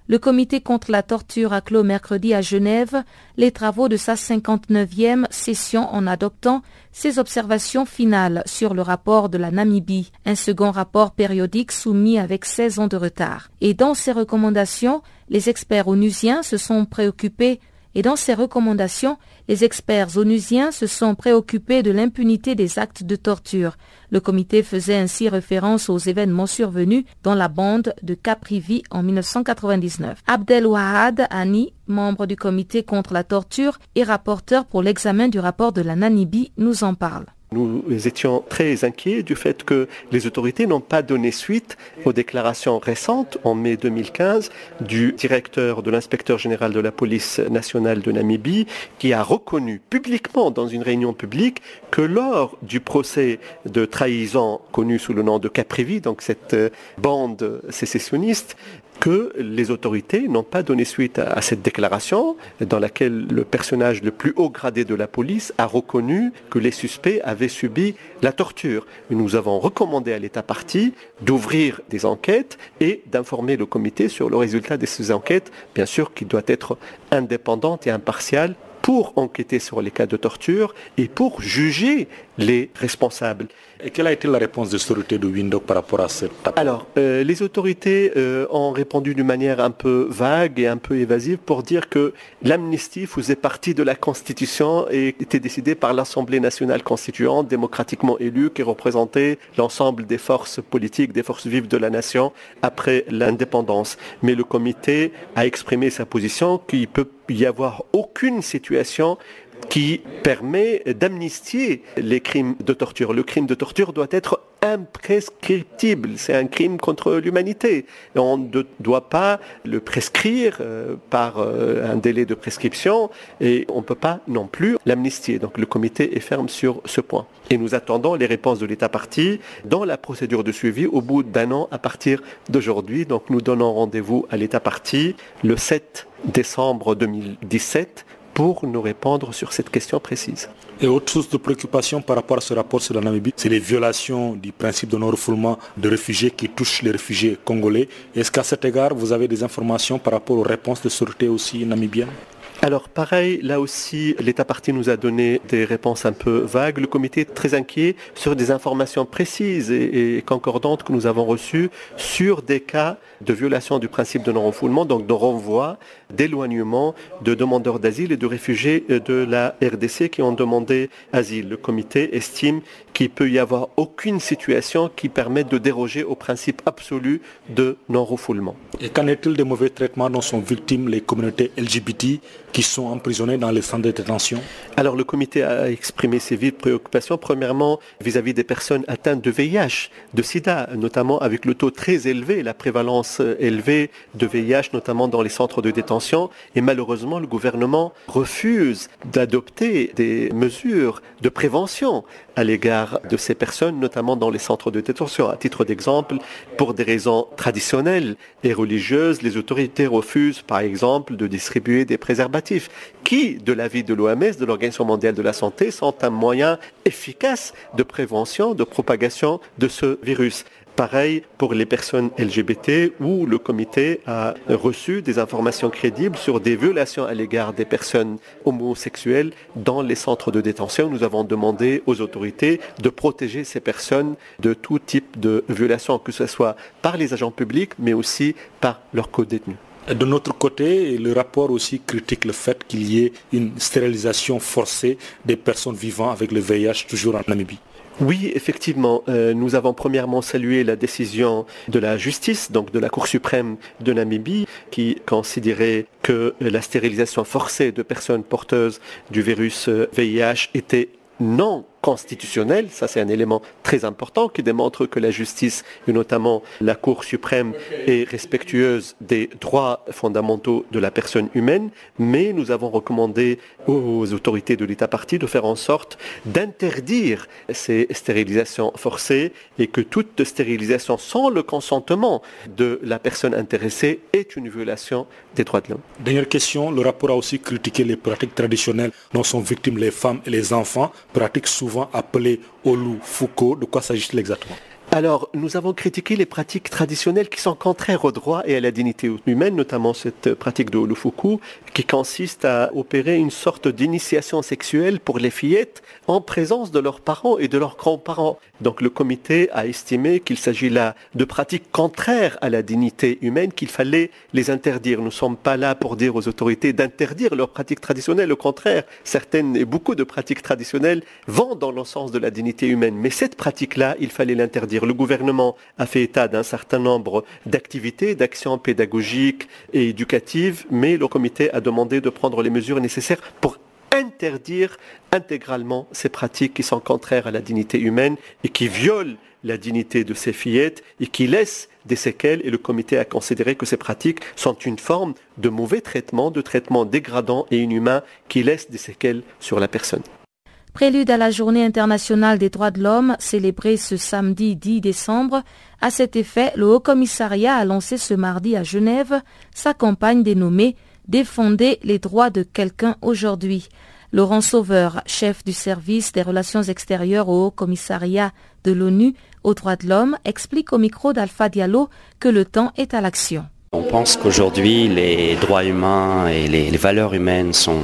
le comité contre la torture a clos mercredi à Genève les travaux de sa 59e session en adoptant ses observations finales sur le rapport de la Namibie, un second rapport périodique soumis avec 16 ans de retard. Et dans ses recommandations, les experts onusiens se sont préoccupés et dans ses recommandations, les experts onusiens se sont préoccupés de l'impunité des actes de torture. Le comité faisait ainsi référence aux événements survenus dans la bande de Caprivi en 1999. Abdel Wahad Ani, membre du comité contre la torture et rapporteur pour l'examen du rapport de la Namibie, nous en parle. Nous étions très inquiets du fait que les autorités n'ont pas donné suite aux déclarations récentes en mai 2015 du directeur de l'inspecteur général de la police nationale de Namibie qui a reconnu publiquement dans une réunion publique que lors du procès de trahison connu sous le nom de Caprivi, donc cette euh, bande sécessionniste, que les autorités n'ont pas donné suite à, cette déclaration dans laquelle le personnage le plus haut gradé de la police a reconnu que les suspects avaient subi la torture. Nous avons recommandé à l'État parti d'ouvrir des enquêtes et d'informer le comité sur le résultat de ces enquêtes, bien sûr qui doit être indépendante et impartiale pour enquêter sur les cas de torture et pour juger les responsables. Et quelle a été la réponse des autorités de Windhoek par rapport à cette appel Alors, euh, les autorités euh, ont répondu d'une manière un peu vague et un peu évasive pour dire que l'amnistie faisait partie de la Constitution et était décidée par l'Assemblée nationale constituante, démocratiquement élue, qui représentait l'ensemble des forces politiques, des forces vives de la nation après l'indépendance. Mais le comité a exprimé sa position qu'il peut y avoir aucune situation qui permet d'amnistier les crimes de torture. Le crime de torture doit être imprescriptible. C'est un crime contre l'humanité. On ne doit pas le prescrire euh, par euh, un délai de prescription et on ne peut pas non plus l'amnistier. Donc le comité est ferme sur ce point. Et nous attendons les réponses de l'État parti dans la procédure de suivi au bout d'un an à partir d'aujourd'hui. Donc nous donnons rendez-vous à l'État parti le 7 décembre 2017 pour nous répondre sur cette question précise. Et autre source de préoccupation par rapport à ce rapport sur la Namibie, c'est les violations du principe de non-refoulement de réfugiés qui touchent les réfugiés congolais. Est-ce qu'à cet égard, vous avez des informations par rapport aux réponses de sûreté aussi namibiennes? Alors pareil, là aussi, l'État parti nous a donné des réponses un peu vagues. Le comité est très inquiet sur des informations précises et, concordantes que nous avons reçues sur des cas de violation du principe de non-refoulement, donc de renvoi, d'éloignement de demandeurs d'asile et de réfugiés de la RDC qui ont demandé asile. Le comité estime qu'il peut y avoir aucune situation qui permette de déroger au principe absolu de non-refoulement. Et qu'en est-il des mauvais traitements dont sont victimes les communautés LGBT qui sont emprisonnés dans les centres de détention? Alors le comité a exprimé ses vives préoccupations, premièrement vis-à-vis des personnes atteintes de VIH, de sida, notamment avec le taux très élevé, la prévalence élevée de VIH, notamment dans les centres de détention. Et malheureusement, le gouvernement refuse d'adopter des mesures de prévention à l'égard de ces personnes, notamment dans les centres de détention. À titre d'exemple, pour des raisons traditionnelles et religieuses, les autorités refusent, par exemple, de distribuer des préservatifs qui, de l'avis de l'OMS, de l'Organisation mondiale de la santé, sont un moyen efficace de prévention, de propagation de ce virus. Pareil pour les personnes LGBT où le comité a reçu des informations crédibles sur des violations à l'égard des personnes homosexuelles dans les centres de détention. Nous avons demandé aux autorités de protéger ces personnes de tout type de violation, que ce soit par les agents publics, mais aussi par leurs co-détenus. De notre côté, le rapport aussi critique le fait qu'il y ait une stérilisation forcée des personnes vivant avec le VIH toujours en Namibie. Oui, effectivement, euh, nous avons premièrement salué la décision de la justice, donc de la Cour suprême de Namibie, qui considérait que la stérilisation forcée de personnes porteuses du virus VIH euh, était non constitutionnel, ça c'est un élément très important qui démontre que la justice, et notamment la Cour suprême, est respectueuse des droits fondamentaux de la personne humaine, mais nous avons recommandé aux autorités de l'État parti de faire en sorte d'interdire ces stérilisations forcées et que toute stérilisation sans le consentement de la personne intéressée est une violation des droits de l'homme. Dernière question, le rapport a aussi critiqué les pratiques traditionnelles dont sont victimes les femmes et les enfants, pratiques souvent appelé Olu Foucault. De quoi s'agit-il exactement? Alors, nous avons critiqué les pratiques traditionnelles qui sont contraires au droit et à la dignité humaine, notamment cette pratique de Olufuku, qui consiste à opérer une sorte d'initiation sexuelle pour les fillettes en présence de leurs parents et de leurs grands-parents. Donc, le comité a estimé qu'il s'agit là de pratiques contraires à la dignité humaine, qu'il fallait les interdire. Nous ne sommes pas là pour dire aux autorités d'interdire leurs pratiques traditionnelles. Au contraire, certaines et beaucoup de pratiques traditionnelles vont dans le sens de la dignité humaine. Mais cette pratique-là, il fallait l'interdire. Le gouvernement a fait état d'un certain nombre d'activités, d'actions pédagogiques et éducatives, mais le comité a demandé de prendre les mesures nécessaires pour interdire intégralement ces pratiques qui sont contraires à la dignité humaine et qui violent la dignité de ces fillettes et qui laissent des séquelles et le comité a considéré que ces pratiques sont une forme de mauvais traitement, de traitement dégradant et inhumain qui laisse des séquelles sur la personne. Prélude à la Journée internationale des droits de l'homme célébrée ce samedi 10 décembre, à cet effet, le Haut Commissariat a lancé ce mardi à Genève sa campagne dénommée Défendez les droits de quelqu'un aujourd'hui. Laurent Sauveur, chef du service des relations extérieures au Haut Commissariat de l'ONU aux droits de l'homme, explique au micro d'Alpha Diallo que le temps est à l'action. On pense qu'aujourd'hui les droits humains et les, valeurs humaines sont,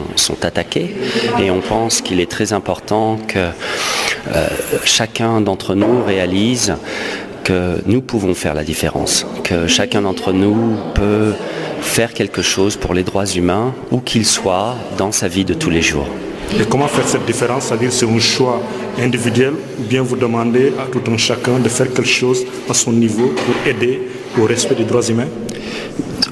attaqués et on pense qu'il est très important que euh, chacun d'entre nous réalise que nous pouvons faire la différence, que chacun d'entre nous peut faire quelque chose pour les droits humains où qu'il soit dans sa vie de tous les jours. Et comment faire cette différence C'est-à-dire c'est un choix individuel ou bien vous demandez à tout un chacun de faire quelque chose à son niveau pour aider au respect des droits humains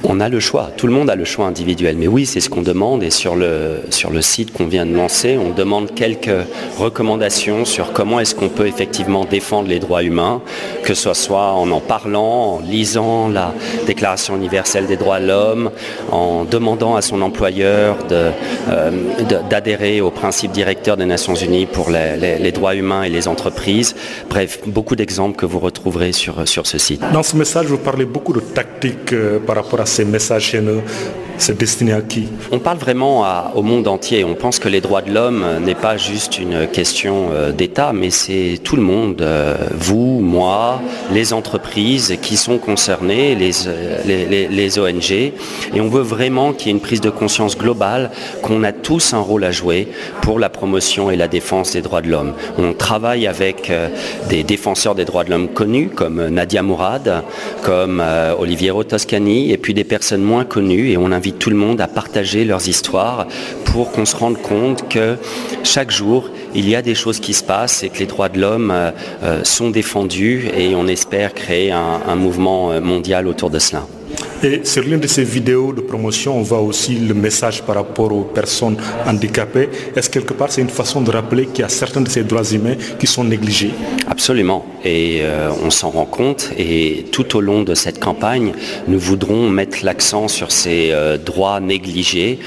on a le choix, tout le monde a le choix individuel. Mais oui, c'est ce qu'on demande et sur le, sur le site qu'on vient de lancer, on demande quelques recommandations sur comment est-ce qu'on peut effectivement défendre les droits humains, que ce soit en en parlant, en lisant la Déclaration universelle des droits de l'homme, en demandant à son employeur euh, d'adhérer aux principes directeurs des Nations Unies pour les, droits humains et les entreprises. Bref, beaucoup d'exemples que vous retrouverez sur, sur ce site. Dans ce message, vous parlez beaucoup de tactiques euh, par rapport à ces messages c'est destiné à qui? On parle vraiment au monde entier. On pense que les droits de l'homme n'est pas juste une question euh, d'État, mais c'est tout le monde, euh, vous, moi, les entreprises qui sont concernées, euh, les, les, ONG. Et on veut vraiment qu'il y ait une prise de conscience globale qu'on a tous un rôle à jouer pour la promotion et la défense des droits de l'homme. On travaille avec des défenseurs des droits de l'homme connus comme Nadia Mourad, comme Oliviero Toscani, et puis des personnes moins connues. Et on invite tout le monde à partager leurs histoires pour qu'on se rende compte que chaque jour, il y a des choses qui se passent et que les droits de l'homme euh, euh, sont défendus et on espère créer un, mouvement euh, mondial autour de cela. Et sur l'une de ces vidéos de promotion, on voit aussi le message par rapport aux personnes handicapées. Est-ce quelque part c'est une façon de rappeler qu'il y a certains de ces droits humains qui sont négligés? Absolument. Et on s'en rend compte. Et tout au long de cette campagne, nous voudrons mettre l'accent sur ces droits négligés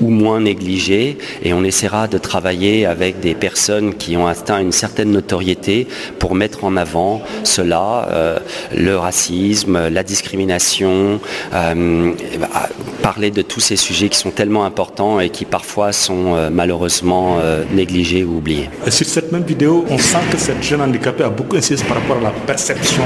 ou moins négligés et on essaiera de travailler avec des personnes qui ont atteint une certaine notoriété pour mettre en avant cela, euh, le racisme, la discrimination, euh, parler de tous ces sujets qui sont tellement importants et qui parfois sont euh, malheureusement négligés ou oubliés. sur cette même vidéo, on sent que cette jeune handicapée a beaucoup insisté par rapport à la perception.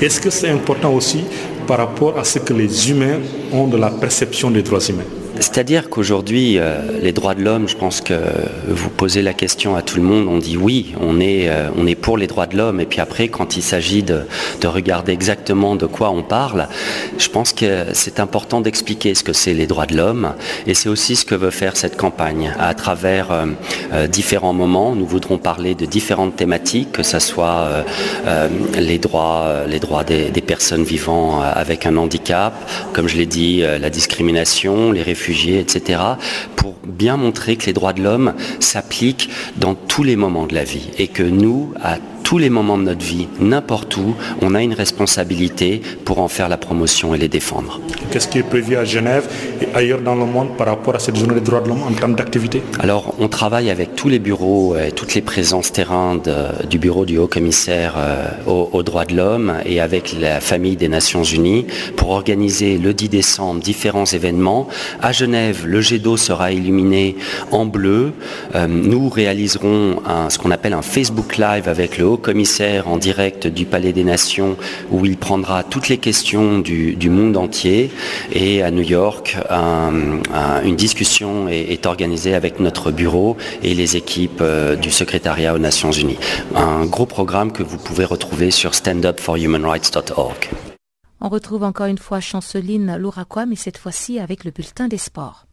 Est-ce que c'est important aussi par rapport à ce que les humains ont de la perception des droits humains? C'est-à-dire qu'aujourd'hui, euh, les droits de l'homme, je pense que vous posez la question à tout le monde, on dit oui, on est, euh, on est pour les droits de l'homme, et puis après, quand il s'agit de, regarder exactement de quoi on parle, je pense que c'est important d'expliquer ce que c'est les droits de l'homme, et c'est aussi ce que veut faire cette campagne. À travers euh, différents moments, nous voudrons parler de différentes thématiques, que ce soit les droits, les droits des, des, personnes vivant avec un handicap, comme je l'ai dit, la discrimination, les réfugiés, etc., pour bien montrer que les droits de l'homme s'appliquent dans tous les moments de la vie et que nous, à tous les moments de notre vie, n'importe où, on a une responsabilité pour en faire la promotion et les défendre. Qu'est-ce qui est prévu à Genève et ailleurs dans le monde par rapport à cette journée des droits de l'homme en termes d'activité? Alors, on travaille avec tous les bureaux et toutes les présences terrain du bureau du haut-commissaire euh, aux, droits de l'homme et avec la famille des Nations Unies pour organiser le 10 décembre différents événements. À Genève, le jet d'eau sera illuminé en bleu. Euh, nous réaliserons ce qu'on appelle un Facebook Live avec le commissaire en direct du Palais des Nations où il prendra toutes les questions du, monde entier. Et à New York, une discussion est, organisée avec notre bureau et les équipes euh, du secrétariat aux Nations Unies. Un gros programme que vous pouvez retrouver sur standupforhumanrights.org. On retrouve encore une fois Chanceline Louraquois, mais cette fois-ci avec le bulletin des sports.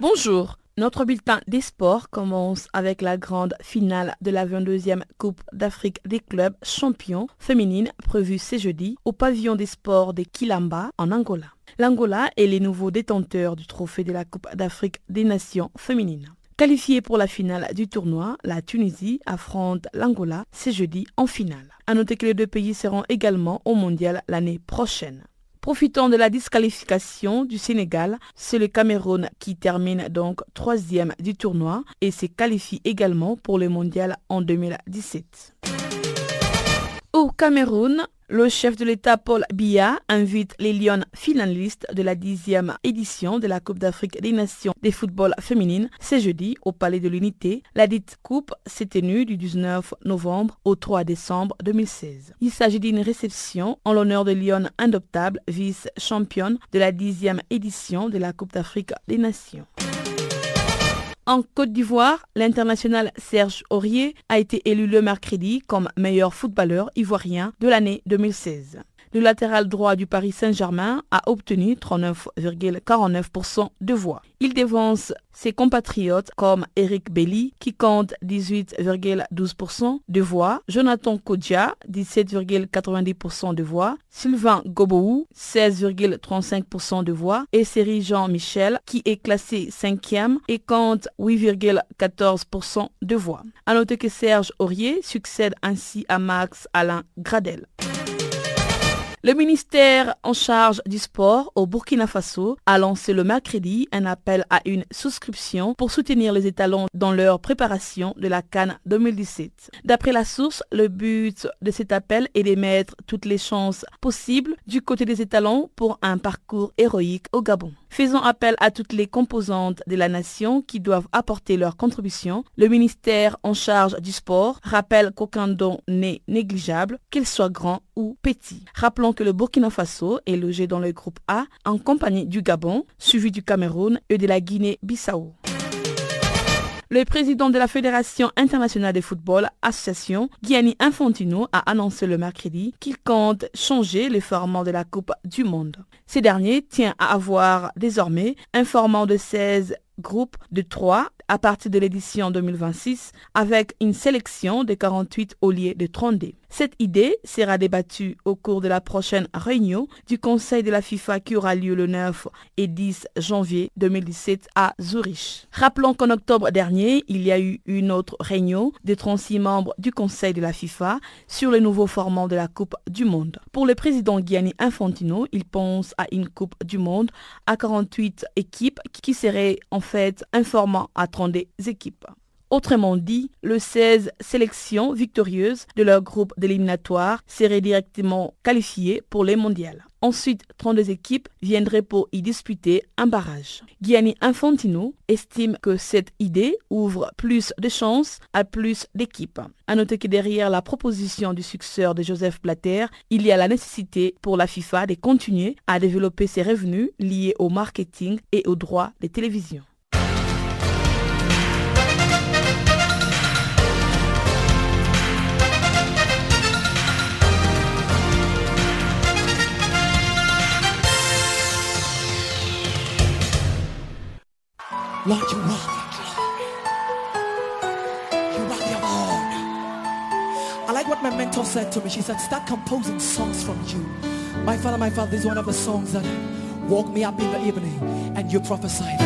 Bonjour. Notre bulletin des sports commence avec la grande finale de la 22e Coupe d'Afrique des clubs champions féminines prévue ce jeudi au pavillon des sports de Kilamba en Angola. L'Angola est les nouveaux détenteurs du trophée de la Coupe d'Afrique des Nations féminines. Qualifiée pour la finale du tournoi, la Tunisie affronte l'Angola ce jeudi en finale. À noter que les deux pays seront également au mondial l'année prochaine. Profitant de la disqualification du Sénégal, c'est le Cameroun qui termine donc troisième du tournoi et se qualifie également pour le mondial en 2017. Au Cameroun, le chef de l'État Paul Biya invite les Lions finalistes de la dixième édition de la Coupe d'Afrique des Nations des football féminines ce jeudi au Palais de l'Unité. La dite coupe s'est tenue du 19 novembre au 3 décembre 2016. Il s'agit d'une réception en l'honneur de Lyon Indoptable, vice-championne de la dixième édition de la Coupe d'Afrique des Nations. En Côte d'Ivoire, l'international Serge Aurier a été élu le mercredi comme meilleur footballeur ivoirien de l'année 2016 le latéral droit du Paris Saint-Germain a obtenu 39,49% de voix. Il dévance ses compatriotes comme Eric Belly qui compte 18,12% de voix, Jonathan Kodja 17,90% de voix, Sylvain Gobou 16,35% de voix et Série Jean-Michel qui est classé 5e et compte 8,14% de voix. A noter que Serge Aurier succède ainsi à Max Alain Gradel. Le ministère en charge du sport au Burkina Faso a lancé le mercredi un appel à une souscription pour soutenir les étalons dans leur préparation de la Cannes 2017. D'après la source, le but de cet appel est de mettre toutes les chances possibles du côté des étalons pour un parcours héroïque au Gabon. Faisant appel à toutes les composantes de la nation qui doivent apporter leur contribution, le ministère en charge du sport rappelle qu'aucun don n'est négligeable, qu'il soit grand ou petit. Rappelons que le Burkina Faso est logé dans le groupe A en compagnie du Gabon, suivi du Cameroun et de la Guinée-Bissau. Le président de la Fédération internationale de football, association, Gianni Infantino, a annoncé le mercredi qu'il compte changer le format de la Coupe du Monde. Ce dernier tient à avoir désormais un format de 16 groupe de 3 à partir de l'édition 2026 avec une sélection de 48 au lieu de 32. Cette idée sera débattue au cours de la prochaine réunion du Conseil de la FIFA qui aura lieu le 9 et 10 janvier 2017 à Zurich. Rappelons qu'en octobre dernier, il y a eu une autre réunion de 36 membres du Conseil de la FIFA sur le nouveau format de la Coupe du Monde. Pour le président Gianni Infantino, il pense à une Coupe du Monde à 48 équipes qui seraient en fait à 32 équipes. Autrement dit, le 16 sélections victorieuses de leur groupe d'éliminatoire seraient directement qualifiées pour les mondiales. Ensuite, 32 équipes viendraient pour y disputer un barrage. Gianni Infantino estime que cette idée ouvre plus de chances à plus d'équipes. À noter que derrière la proposition du successeur de Joseph Blatter, il y a la nécessité pour la FIFA de continuer à développer ses revenus liés au marketing et aux droits de télévision. Lord, you own. I like what my mentor said to me. She said, start composing songs from you. My father, my father, this is one of the songs that woke me up in the evening and you prophesied.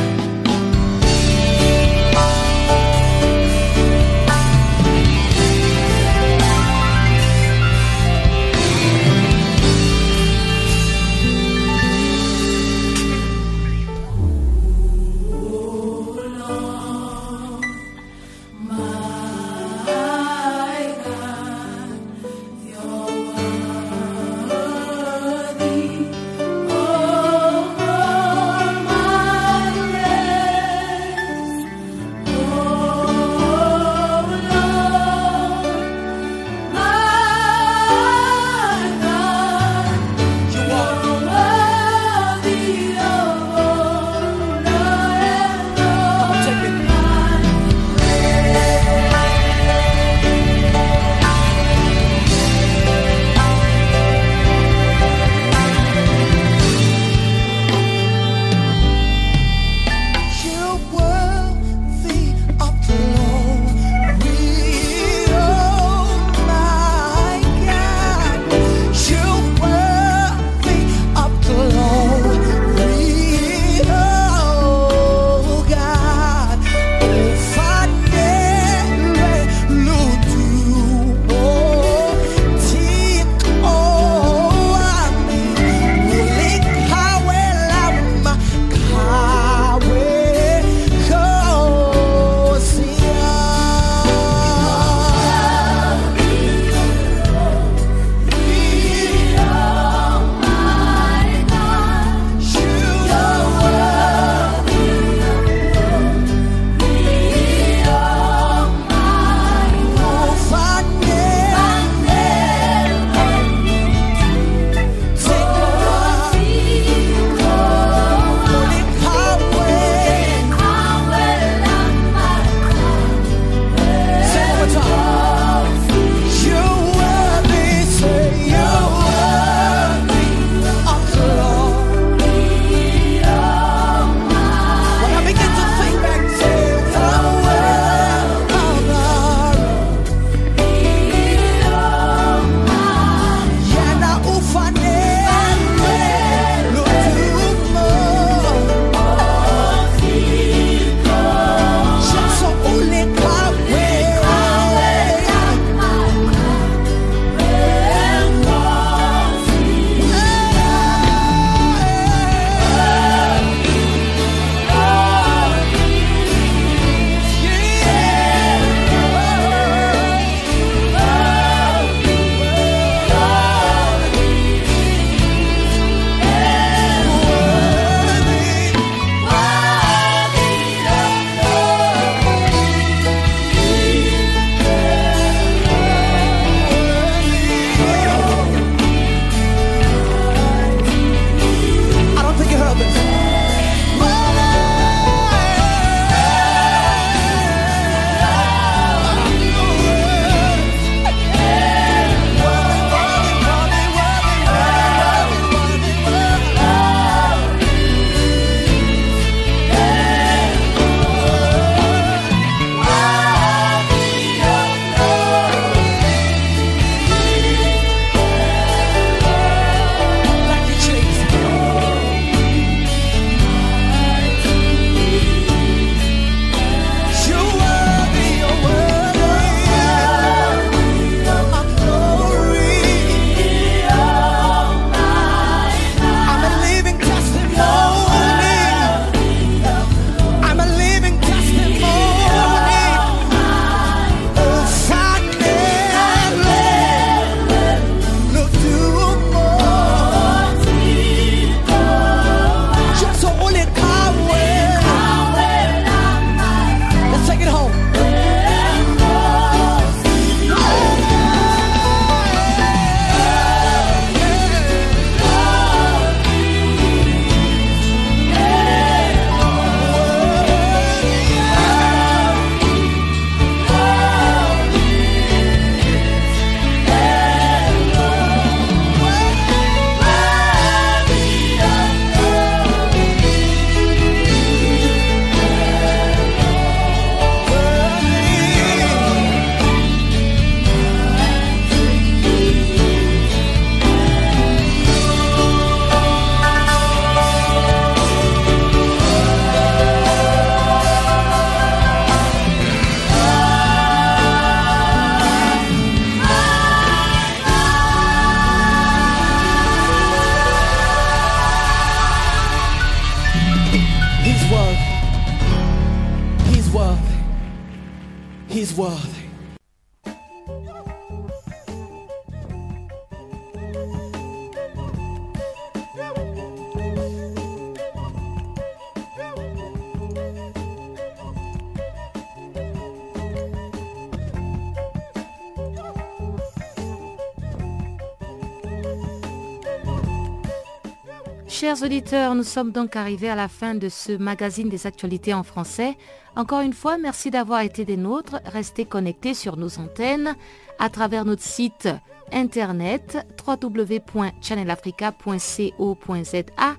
Chers auditeurs, nous sommes donc arrivés à la fin de ce magazine des actualités en français. Encore une fois, merci d'avoir été des nôtres. Restez connectés sur nos antennes à travers notre site internet www.channelafrica.co.za,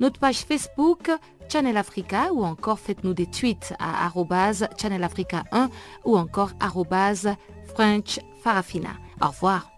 notre page Facebook Channel Africa ou encore faites-nous des tweets à channelafrica1 ou encore French Farafina. Au revoir.